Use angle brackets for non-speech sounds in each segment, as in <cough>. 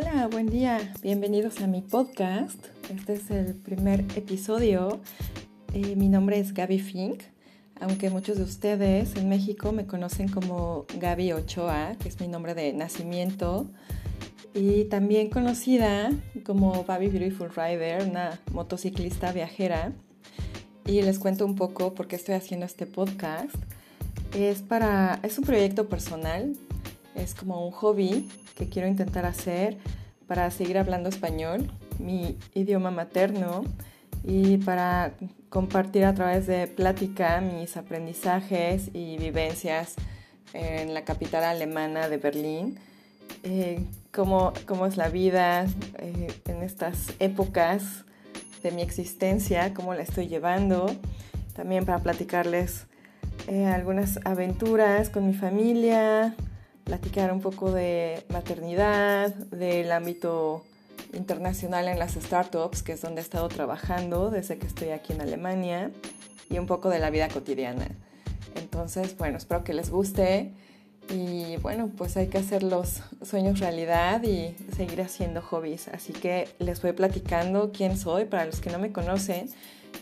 Hola, buen día. Bienvenidos a mi podcast. Este es el primer episodio. Eh, mi nombre es Gaby Fink, aunque muchos de ustedes en México me conocen como Gaby Ochoa, que es mi nombre de nacimiento, y también conocida como Baby Beautiful Rider, una motociclista viajera. Y les cuento un poco por qué estoy haciendo este podcast. Es para es un proyecto personal, es como un hobby que quiero intentar hacer para seguir hablando español, mi idioma materno, y para compartir a través de plática mis aprendizajes y vivencias en la capital alemana de Berlín, eh, cómo, cómo, es la vida eh, en estas épocas de mi existencia, cómo la estoy llevando, también para platicarles eh, algunas aventuras con mi familia, platicar un poco de maternidad, del ámbito internacional en las startups, que es donde he estado trabajando desde que estoy aquí en Alemania, y un poco de la vida cotidiana. Entonces, bueno, espero que les guste y bueno, pues hay que hacer los sueños realidad y seguir haciendo hobbies. Así que les voy platicando quién soy para los que no me conocen.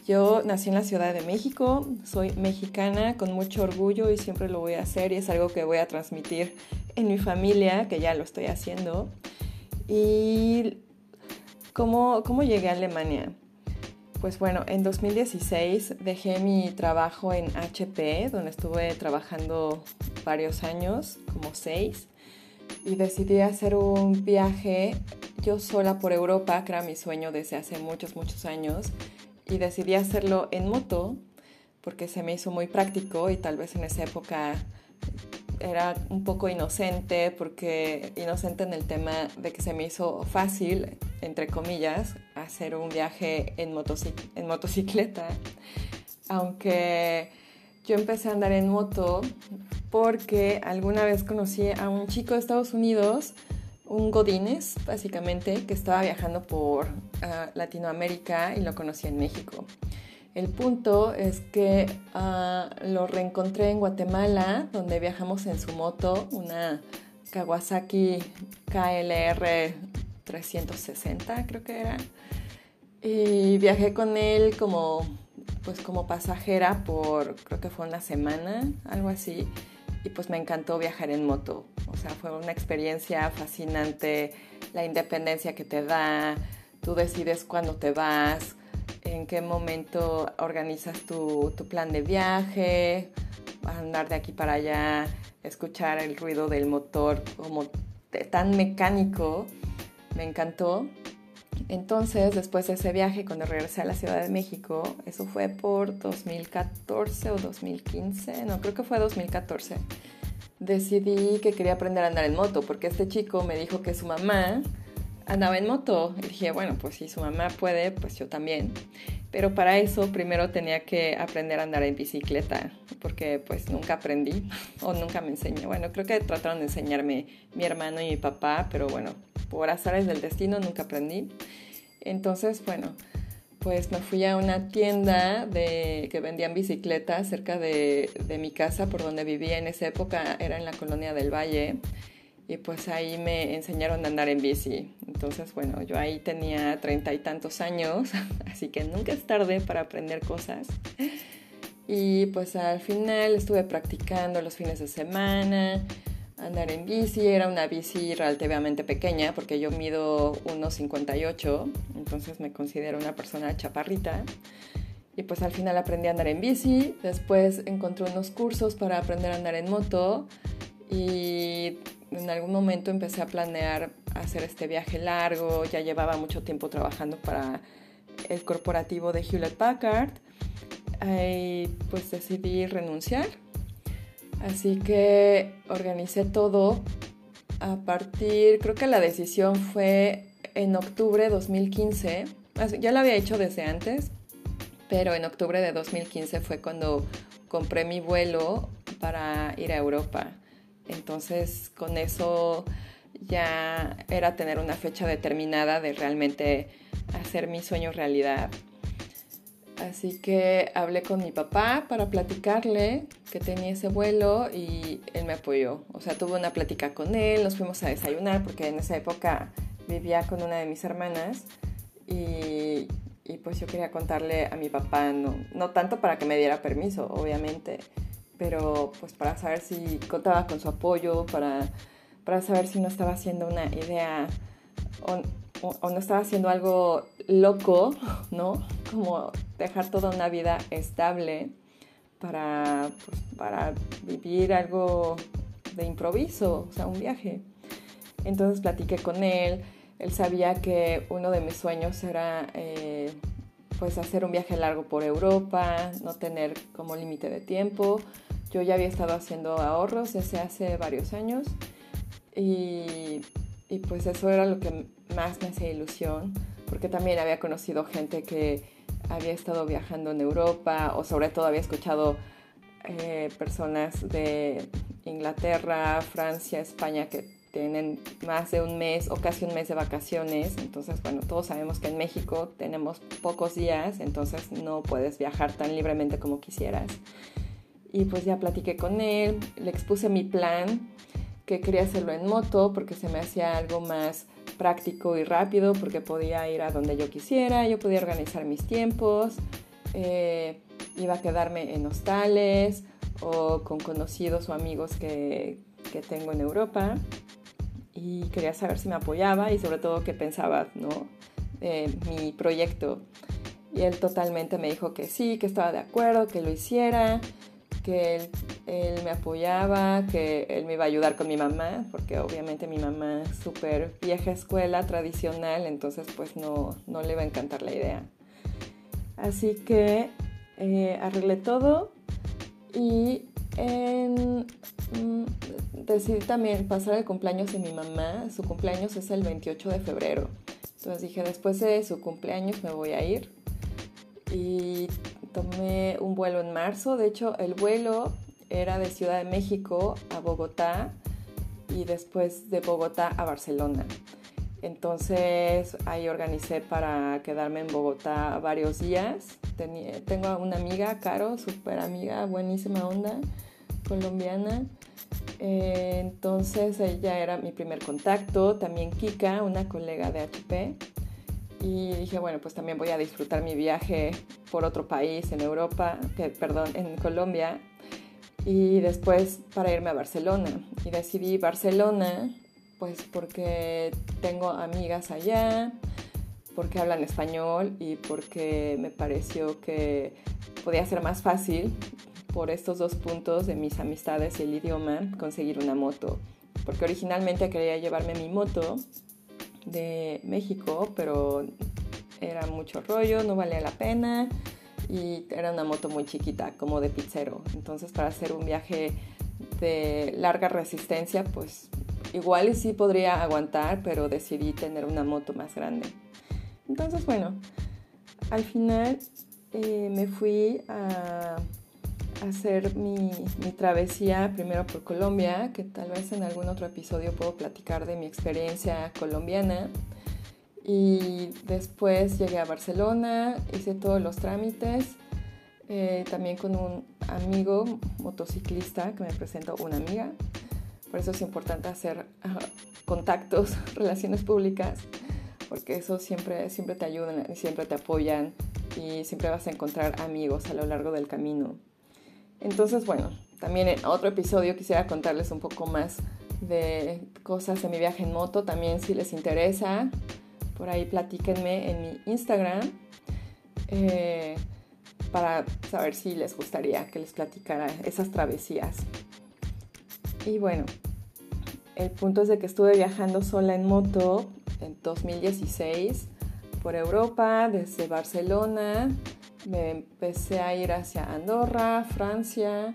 Yo nací en la Ciudad de México, soy mexicana con mucho orgullo y siempre lo voy a hacer y es algo que voy a transmitir en mi familia, que ya lo estoy haciendo. ¿Y cómo, cómo llegué a Alemania? Pues bueno, en 2016 dejé mi trabajo en HP, donde estuve trabajando varios años, como seis, y decidí hacer un viaje yo sola por Europa, que era mi sueño desde hace muchos, muchos años y decidí hacerlo en moto porque se me hizo muy práctico y tal vez en esa época era un poco inocente porque inocente en el tema de que se me hizo fácil, entre comillas, hacer un viaje en, en motocicleta, aunque yo empecé a andar en moto porque alguna vez conocí a un chico de Estados Unidos un Godínez, básicamente, que estaba viajando por ah, Latinoamérica y lo conocí en México. El punto es que ah, lo reencontré en Guatemala, donde viajamos en su moto, una Kawasaki KLR 360, creo que era. Y viajé con él como, pues como pasajera por, creo que fue una semana, algo así y pues me encantó viajar en moto. O sea, fue una experiencia fascinante, la independencia que te da, tú decides cuándo te vas, en qué momento organizas tu, tu plan de viaje, andar de aquí para allá, escuchar el ruido del motor como tan mecánico, me encantó. Entonces, después de ese viaje, cuando regresé a la Ciudad de México, eso fue por 2014 o 2015, no, creo que fue 2014, decidí que quería aprender a andar en moto, porque este chico me dijo que su mamá andaba en moto. Y dije, bueno, pues si su mamá puede, pues yo también. Pero para eso primero tenía que aprender a andar en bicicleta, porque pues nunca aprendí <laughs> o nunca me enseñó. Bueno, creo que trataron de enseñarme mi hermano y mi papá, pero bueno, por azares del destino nunca aprendí. Entonces, bueno, pues me fui a una tienda de, que vendían bicicletas cerca de, de mi casa, por donde vivía en esa época, era en la colonia del Valle, y pues ahí me enseñaron a andar en bici. Entonces, bueno, yo ahí tenía treinta y tantos años, <laughs> así que nunca es tarde para aprender cosas. Y pues al final estuve practicando los fines de semana, andar en bici. Era una bici relativamente pequeña porque yo mido 1,58, entonces me considero una persona chaparrita. Y pues al final aprendí a andar en bici, después encontré unos cursos para aprender a andar en moto y en algún momento empecé a planear hacer este viaje largo, ya llevaba mucho tiempo trabajando para el corporativo de Hewlett Packard y pues decidí renunciar Así que organicé todo a partir, creo que la decisión fue en octubre de 2015. Ya lo había hecho desde antes, pero en octubre de 2015 fue cuando compré mi vuelo para ir a Europa. Entonces con eso ya era tener una fecha determinada de realmente hacer mi sueño realidad. Así que hablé con mi papá para platicarle que tenía ese vuelo y él me apoyó. O sea, tuve una plática con él, nos fuimos a desayunar porque en esa época vivía con una de mis hermanas y, pues yo quería contarle a mi papá, no, no tanto para que me diera permiso, obviamente, pero pues para saber si contaba con su apoyo, para, para saber si no estaba haciendo una idea o, no estaba haciendo algo loco, ¿no? Como dejar toda una vida estable para, pues, para vivir algo de improviso, o sea, un viaje. Entonces platiqué con él, él sabía que uno de mis sueños era eh, pues hacer un viaje largo por Europa, no tener como límite de tiempo. Yo ya había estado haciendo ahorros desde hace varios años y, y pues eso era lo que más me hacía ilusión, porque también había conocido gente que había estado viajando en Europa o sobre todo había escuchado eh, personas de Inglaterra, Francia, España que tienen más de un mes o casi un mes de vacaciones. Entonces, bueno, todos sabemos que en México tenemos pocos días, entonces no puedes viajar tan libremente como quisieras. Y pues ya platiqué con él, le expuse mi plan, que quería hacerlo en moto porque se me hacía algo más práctico y rápido, porque podía ir a donde yo quisiera, yo podía organizar mis tiempos, eh, iba a quedarme en hostales o con conocidos o amigos que, que tengo en Europa y quería saber si me apoyaba y sobre todo qué pensaba, ¿no? De mi proyecto. Y él totalmente me dijo que sí, que estaba de acuerdo, que lo hiciera, que él, él me apoyaba, que él me iba a ayudar con mi mamá, porque obviamente mi mamá es súper vieja escuela, tradicional, entonces pues no, no le iba a encantar la idea. Así que eh, arreglé todo y en Mm, decidí también pasar el cumpleaños de mi mamá. Su cumpleaños es el 28 de febrero. Entonces dije, después de su cumpleaños me voy a ir. Y tomé un vuelo en marzo. De hecho, el vuelo era de Ciudad de México a Bogotá y después de Bogotá a Barcelona. Entonces ahí organicé para quedarme en Bogotá varios días. tengo una amiga, Caro, súper amiga, buenísima onda colombiana. Eh, entonces ella era mi primer contacto, también Kika, una colega de HP. Y dije, bueno, pues también voy a disfrutar mi viaje por otro país en Europa, perdón, en Colombia. Y después para irme a Barcelona. Y decidí Barcelona, pues porque tengo amigas allá, porque hablan español y porque me pareció que podía ser más fácil por estos dos puntos de mis amistades y el idioma conseguir una moto. Porque originalmente quería llevarme mi moto de México, pero era mucho rollo, no valía la pena y era una moto muy chiquita, como de pizzero. Entonces para hacer un viaje de larga resistencia, pues igual sí podría aguantar, pero decidí tener una moto más grande. Entonces bueno, al final eh, me fui a hacer mi, travesía primero por Colombia, que tal vez en algún otro episodio puedo platicar de mi experiencia colombiana. Y después llegué a Barcelona, hice todos los trámites, eh, también con un amigo motociclista que me presentó una amiga. Por eso es importante hacer contactos, <laughs> relaciones públicas, porque eso siempre, siempre te ayudan siempre te apoyan y siempre vas a encontrar amigos a lo largo del camino. Entonces, bueno, también en otro episodio quisiera contarles un poco más de cosas de mi viaje en moto, también si les interesa, por ahí platíquenme en mi Instagram eh, para saber si les gustaría que les platicara esas travesías. Y bueno, el punto es de que estuve viajando sola en moto en 2016 por Europa, desde Barcelona me empecé a ir hacia Andorra, Francia,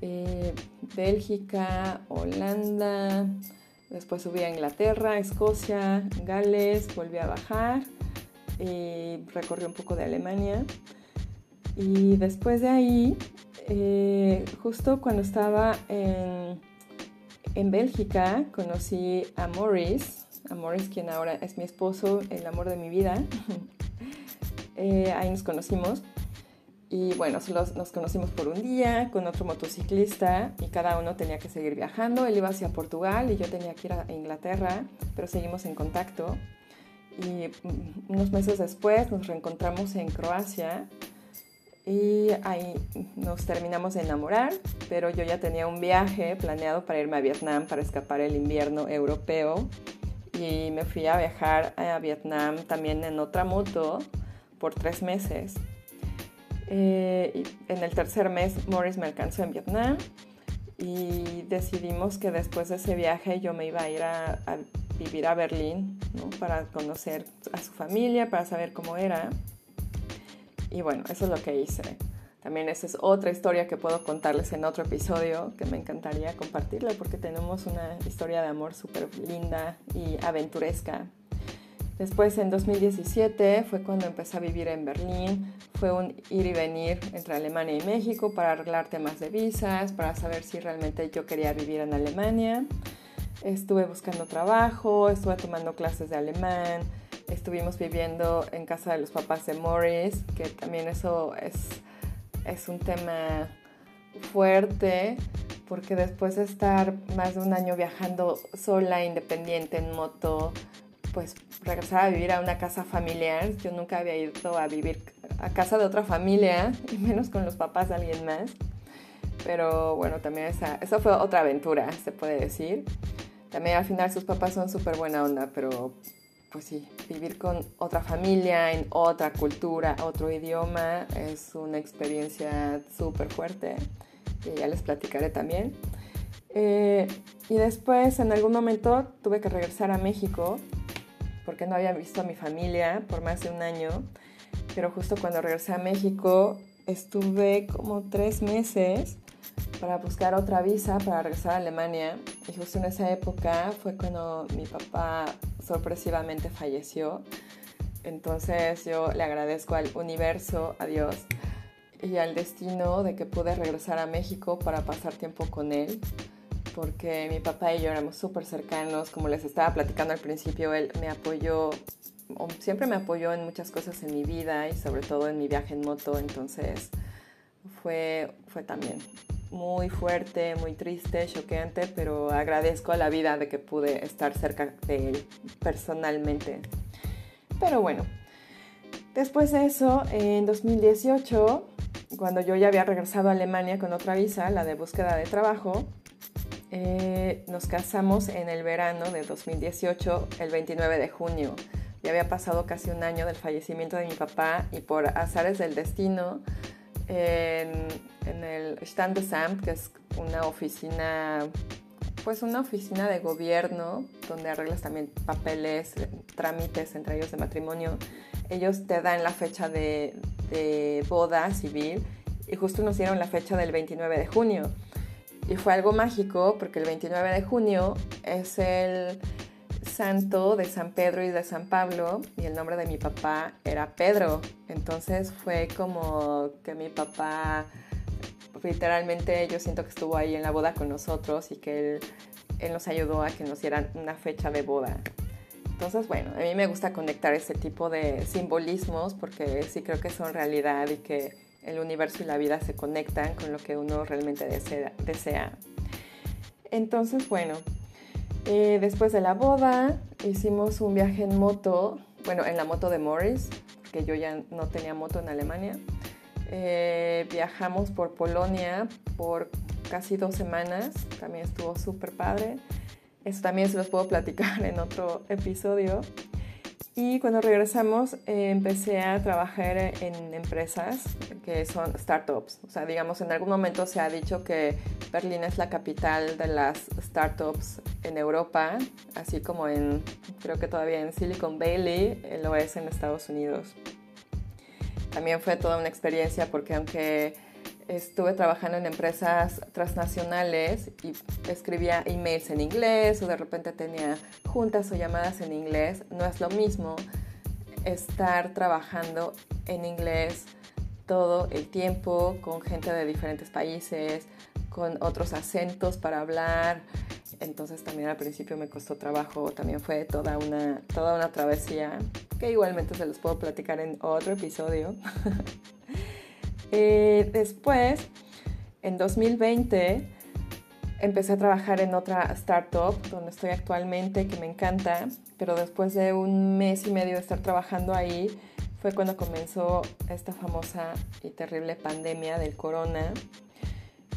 eh, Bélgica, Holanda, después subí a Inglaterra, Escocia, Gales, volví a bajar y recorrí un poco de Alemania. Y después de ahí, eh, justo cuando estaba en, en Bélgica, conocí a Morris, a Morris quien ahora es mi esposo, el amor de mi vida. <laughs> Eh, ahí nos conocimos. Y bueno, nos conocimos por un día con otro motociclista y cada uno tenía que seguir viajando. Él iba hacia Portugal y yo tenía que ir a Inglaterra, pero seguimos en contacto. Y mm, unos meses después nos reencontramos en Croacia y ahí nos terminamos de enamorar, pero yo ya tenía un viaje planeado para irme a Vietnam para escapar el invierno europeo y me fui a viajar a Vietnam también en otra moto por tres meses. Eh, en el tercer mes Morris me alcanzó en Vietnam y decidimos que después de ese viaje yo me iba a ir a, vivir a Berlín para conocer a su familia, para saber cómo era. Y bueno, eso es lo que hice. También esa es otra historia que puedo contarles en otro episodio que me encantaría compartirle porque tenemos una historia de amor súper linda y aventuresca. Después en 2017 fue cuando empecé a vivir en Berlín. Fue un ir y venir entre Alemania y México para arreglar temas de visas, para saber si realmente yo quería vivir en Alemania. Estuve buscando trabajo, estuve tomando clases de alemán, estuvimos viviendo en casa de los papás de Morris, que también eso es, es un tema fuerte, porque después de estar más de un año viajando sola, independiente, en moto, pues regresar a vivir a una casa familiar. Yo nunca había ido a vivir a casa de otra familia, <laughs> y menos con los papás de alguien más. Pero bueno, también esa, esa fue otra aventura, se puede decir. También al final sus papás son súper buena onda, pero pues sí, vivir con otra familia, en otra cultura, otro idioma, es una experiencia súper fuerte, que ya les platicaré también. Eh, y después, en algún momento, tuve que regresar a México, porque no había visto a mi familia por más de un año, pero justo cuando regresé a México, estuve como tres meses para buscar otra visa para regresar a Alemania. Y justo en esa época fue cuando mi papá sorpresivamente falleció. Entonces yo le agradezco al universo, a Dios y al destino de que pude regresar a México para pasar tiempo con él, porque mi papá y yo éramos súper cercanos, como les estaba platicando al principio, él me apoyó, siempre me apoyó en muchas cosas en mi vida y sobre todo en mi viaje en moto, entonces fue, fue también muy fuerte, muy triste, choqueante, pero agradezco a la vida de que pude estar cerca de él personalmente. Pero bueno, después de eso, en 2018, cuando yo ya había regresado a Alemania con otra visa, la de búsqueda de trabajo, eh, nos casamos en el verano de 2018, el 29 de junio. Ya había pasado casi un año del fallecimiento de mi papá y por azares del destino, en, en el Standesamt, que es una oficina, pues una oficina de gobierno donde arreglas también papeles, trámites, entre ellos de matrimonio. Ellos te dan la fecha de, de boda civil y justo nos dieron la fecha del 29 de junio. Y fue algo mágico porque el 29 de junio es el santo de San Pedro y de San Pablo y el nombre de mi papá era Pedro. Entonces fue como que mi papá, literalmente yo siento que estuvo ahí en la boda con nosotros y que él, él nos ayudó a que nos dieran una fecha de boda. Entonces, bueno, a mí me gusta conectar ese tipo de simbolismos porque sí creo que son realidad y que el universo y la vida se conectan con lo que uno realmente desea. Entonces, bueno, eh, después de la boda hicimos un viaje en moto, bueno, en la moto de Morris, que yo ya no tenía moto en Alemania. Eh, viajamos por Polonia por casi dos semanas, también estuvo súper padre. Eso también se los puedo platicar en otro episodio. Y cuando regresamos eh, empecé a trabajar en empresas que son startups. O sea, digamos, en algún momento se ha dicho que Berlín es la capital de las startups en Europa, así como en, creo que todavía en Silicon Valley eh, lo es en Estados Unidos. También fue toda una experiencia porque aunque estuve trabajando en empresas transnacionales y escribía emails en inglés o de repente tenía juntas o llamadas en inglés, no es lo mismo estar trabajando en inglés todo el tiempo con gente de diferentes países, con otros acentos para hablar. Entonces también al principio me costó trabajo, también fue toda una, toda una travesía que igualmente se los puedo platicar en otro episodio. <laughs> Eh, después, en 2020, empecé a trabajar en otra startup donde estoy actualmente, que me encanta, pero después de un mes y medio de estar trabajando ahí, fue cuando comenzó esta famosa y terrible pandemia del corona.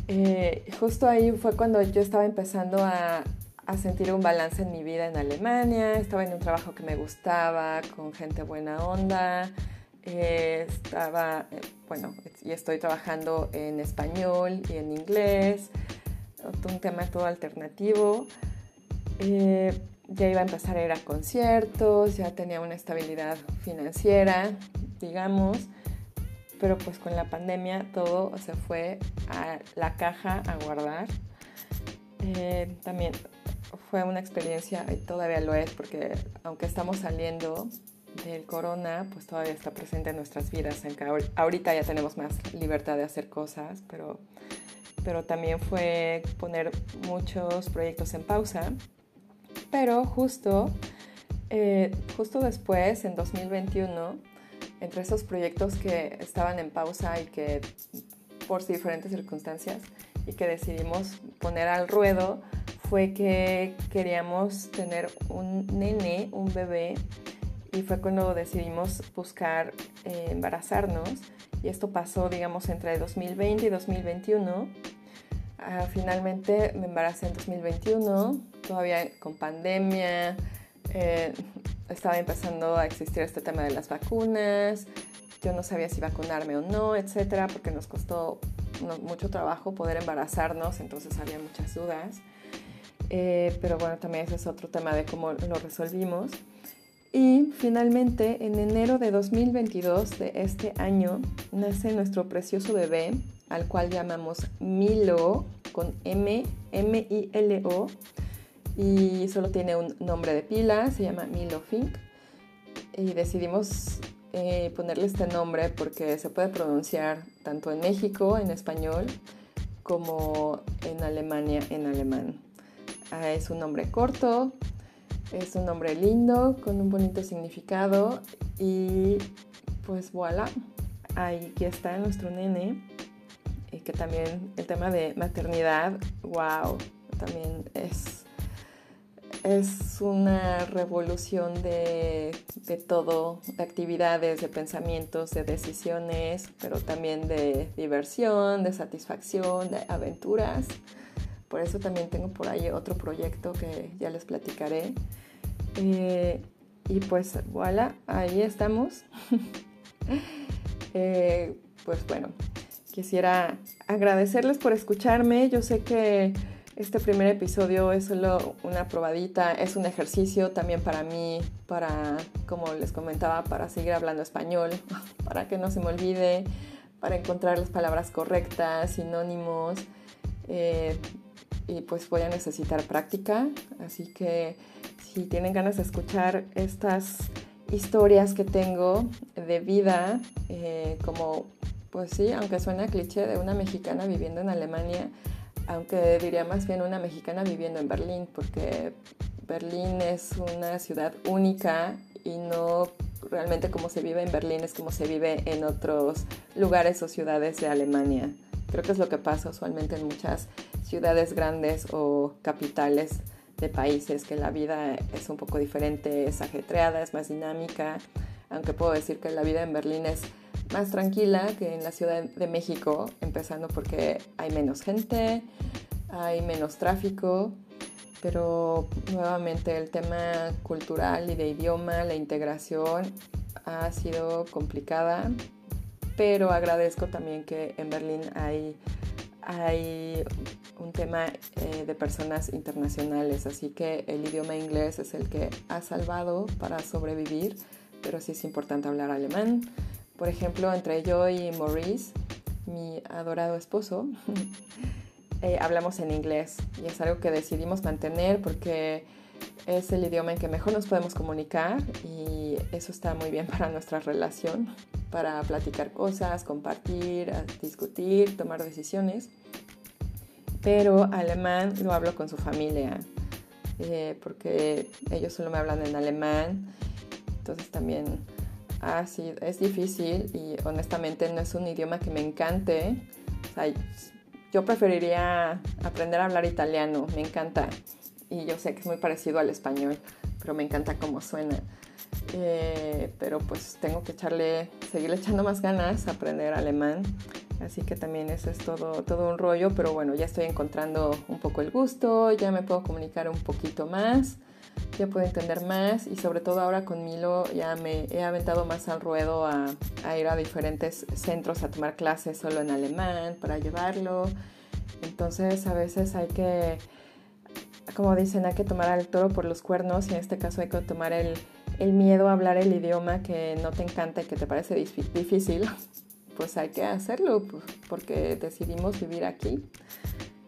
Eh, justo ahí fue cuando yo estaba empezando a, a, sentir un balance en mi vida en Alemania, estaba en un trabajo que me gustaba, con gente buena onda, eh, estaba, eh, bueno, y estoy trabajando en español y en inglés, un tema todo alternativo. Eh, ya iba a empezar a ir a conciertos, ya tenía una estabilidad financiera, digamos, pero pues con la pandemia todo se fue a la caja a guardar. También fue una experiencia, y todavía lo es, porque aunque estamos saliendo del corona, pues todavía está presente en nuestras vidas, aunque ahorita ya tenemos más libertad de hacer cosas, pero, pero también fue poner muchos proyectos en pausa. Pero justo, eh, justo después, en 2021, entre esos proyectos que estaban en pausa y que por diferentes circunstancias y que decidimos poner al ruedo, fue que queríamos tener un nene, un bebé, y fue cuando decidimos buscar eh, embarazarnos. Y esto pasó, digamos, entre 2020 y 2021. Ah, finalmente me embaracé en 2021, todavía con pandemia, eh, estaba empezando a existir este tema de las vacunas, yo no sabía si vacunarme o no, etcétera, porque nos costó mucho trabajo poder embarazarnos, entonces había muchas dudas. Eh, pero bueno, también ese es otro tema de cómo lo resolvimos. Y finalmente, en enero de 2022 de este año, nace nuestro precioso bebé, al cual llamamos Milo, con M, M-I-L-O, y solo tiene un nombre de pila, se llama Milo Fink. Y decidimos eh, ponerle este nombre porque se puede pronunciar tanto en México en español como en Alemania en alemán. Ah, es un nombre corto, es un nombre lindo, con un bonito significado y pues voilà, ahí está nuestro nene y que también el tema de maternidad, wow, también es, es una revolución de, de todo, de actividades, de pensamientos, de decisiones, pero también de diversión, de satisfacción, de aventuras. Por eso también tengo por ahí otro proyecto que ya les platicaré. Eh, y pues voilà, ahí estamos. <laughs> Eh, pues bueno, Quisiera agradecerles por escucharme. Yo sé que este primer episodio es solo una probadita, es un ejercicio también para mí, para, como les comentaba, para seguir hablando español, <laughs> para que no se me olvide, para encontrar las palabras correctas, sinónimos. Eh, y pues voy a necesitar práctica, así que si tienen ganas de escuchar estas historias que tengo de vida, eh, como pues sí, aunque suena cliché de una mexicana viviendo en Alemania, aunque diría más bien una mexicana viviendo en Berlín, porque Berlín es una ciudad única y no realmente como se vive en Berlín es como se vive en otros lugares o ciudades de Alemania. Creo que es lo que pasa usualmente en muchas ciudades grandes o capitales de países, que la vida es un poco diferente, es ajetreada, es más dinámica, aunque puedo decir que la vida en Berlín es más tranquila que en la Ciudad de México, empezando porque hay menos gente, hay menos tráfico, pero nuevamente el tema cultural y de idioma, la integración ha sido complicada, pero agradezco también que en Berlín hay, hay un tema eh, de personas internacionales, así que el idioma inglés es el que ha salvado para sobrevivir, pero sí es importante hablar alemán. Por ejemplo, entre yo y Maurice, mi adorado esposo, <laughs> eh, hablamos en inglés y es algo que decidimos mantener porque es el idioma en que mejor nos podemos comunicar y eso está muy bien <laughs> para nuestra relación, para platicar cosas, compartir, discutir, tomar decisiones. Pero alemán lo hablo con su familia, eh, porque ellos solo me hablan en alemán, entonces también Ah, es difícil y honestamente no es un idioma que me encante. Yo preferiría aprender a hablar italiano, me encanta. Y yo sé que es muy parecido al español, pero me encanta cómo suena. Eh, pero pues tengo que echarle, seguirle echando más ganas a aprender alemán. Así que también eso es todo, todo un rollo, pero bueno, ya estoy encontrando un poco el gusto, ya me puedo comunicar un poquito más ya puedo entender más y sobre todo ahora con Milo ya me he aventado más al ruedo a, ir a diferentes centros a tomar clases solo en alemán para llevarlo. Entonces a veces hay que, como dicen, hay que tomar al toro por los cuernos y en este caso hay que tomar el, el miedo a hablar el idioma que no te encanta y que te parece difícil. <laughs> Pues hay que hacerlo porque decidimos vivir aquí.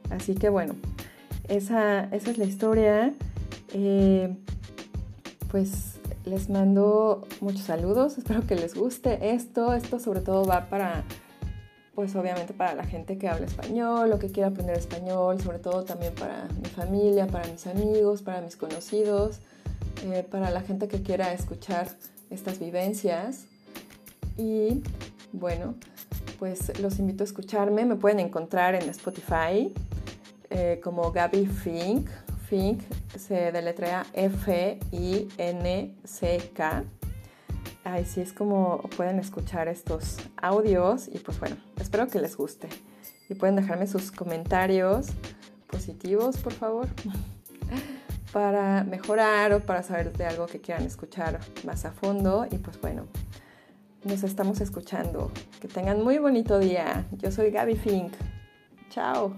Así que bueno, esa, esa es la historia. Eh, pues les mando muchos saludos, espero que les guste esto. Esto sobre todo va para, pues obviamente para la gente que habla español o que quiere aprender español, sobre todo también para mi familia, para mis amigos, para mis conocidos, eh, para la gente que quiera escuchar estas vivencias. Y bueno, pues los invito a escucharme. Me pueden encontrar en Spotify eh, como Gaby Fink Fink se deletrea F-I-N-C-K. Así es como pueden escuchar estos audios y pues bueno, espero que les guste. Y pueden dejarme sus comentarios positivos, por favor, <laughs> para mejorar o para saber de algo que quieran escuchar más a fondo. Y pues bueno, nos estamos escuchando. Que tengan muy bonito día. Yo soy Gaby Fink. Chao.